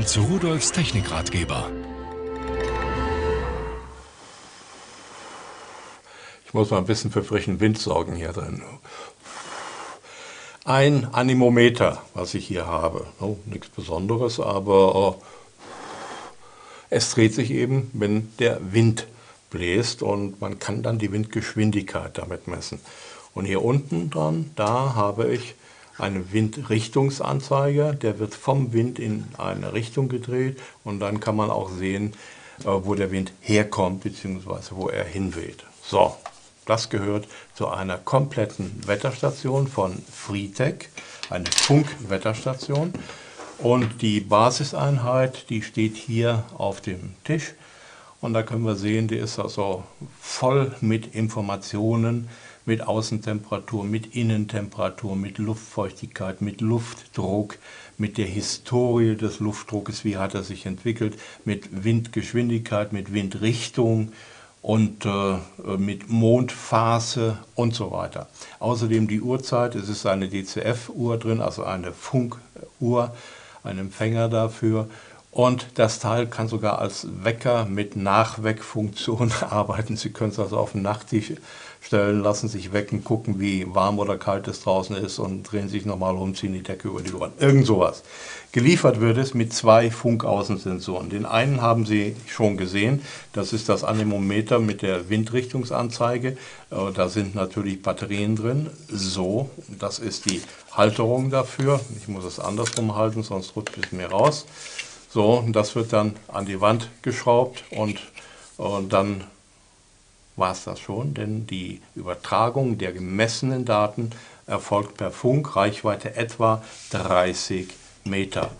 Willkommen zu Rudolfs Technikratgeber. Ich muss mal ein bisschen für frischen Wind sorgen hier drin. Ein Animometer, was ich hier habe. Oh, nichts Besonderes, aber oh, es dreht sich eben, wenn der Wind bläst und man kann dann die Windgeschwindigkeit damit messen. Und hier unten dran, da habe ich einen Windrichtungsanzeiger, der wird vom Wind in eine Richtung gedreht und dann kann man auch sehen, äh, wo der Wind herkommt bzw. wo er hinweht. So, das gehört zu einer kompletten Wetterstation von Freetech, eine Funkwetterstation. Und die Basiseinheit, die steht hier auf dem Tisch. Und da können wir sehen, die ist also voll mit Informationen, mit Außentemperatur, mit Innentemperatur, mit Luftfeuchtigkeit, mit Luftdruck, mit der Historie des Luftdruckes, wie hat er sich entwickelt, mit Windgeschwindigkeit, mit Windrichtung und äh, mit Mondphase und so weiter. Außerdem die Uhrzeit, es ist eine DCF-Uhr drin, also eine Funkuhr, ein Empfänger dafür und das Teil kann sogar als Wecker mit Nachweckfunktion arbeiten. Sie können es also auf den Nachttisch stellen, lassen sich wecken, gucken, wie warm oder kalt es draußen ist und drehen sich nochmal um, ziehen die Decke über die Ohren. Irgend sowas. Geliefert wird es mit zwei Funkaußensensoren. Den einen haben Sie schon gesehen, das ist das Anemometer mit der Windrichtungsanzeige. Äh, da sind natürlich Batterien drin. So, das ist die Halterung dafür. Ich muss es andersrum halten, sonst rutscht es mir raus. So, und das wird dann an die Wand geschraubt und, und dann war es das schon, denn die Übertragung der gemessenen Daten erfolgt per Funk, Reichweite etwa 30 Meter.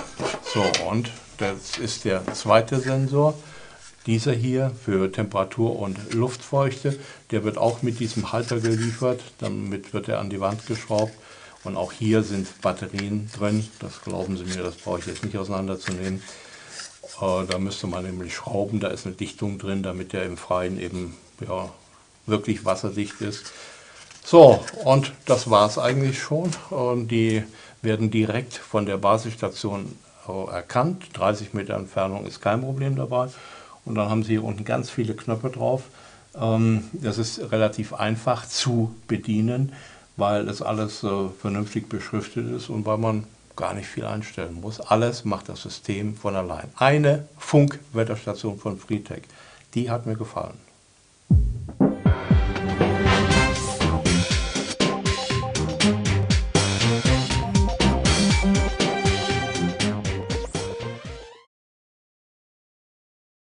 So, und das ist der zweite Sensor. Dieser hier für Temperatur und Luftfeuchte, der wird auch mit diesem Halter geliefert, damit wird er an die Wand geschraubt. Und auch hier sind Batterien drin, das glauben Sie mir, das brauche ich jetzt nicht auseinanderzunehmen. Äh, da müsste man nämlich schrauben, da ist eine Dichtung drin, damit der im Freien eben ja, wirklich wasserdicht ist. So, und das war es eigentlich schon. Und die werden direkt von der Basisstation äh, erkannt. 30 Meter Entfernung ist kein Problem dabei. Und dann haben Sie hier unten ganz viele Knöpfe drauf. Ähm, das ist relativ einfach zu bedienen, weil das alles äh, vernünftig beschriftet ist und weil man gar nicht viel einstellen muss. Alles macht das System von allein. Eine Funkwetterstation von Freetech, die hat mir gefallen.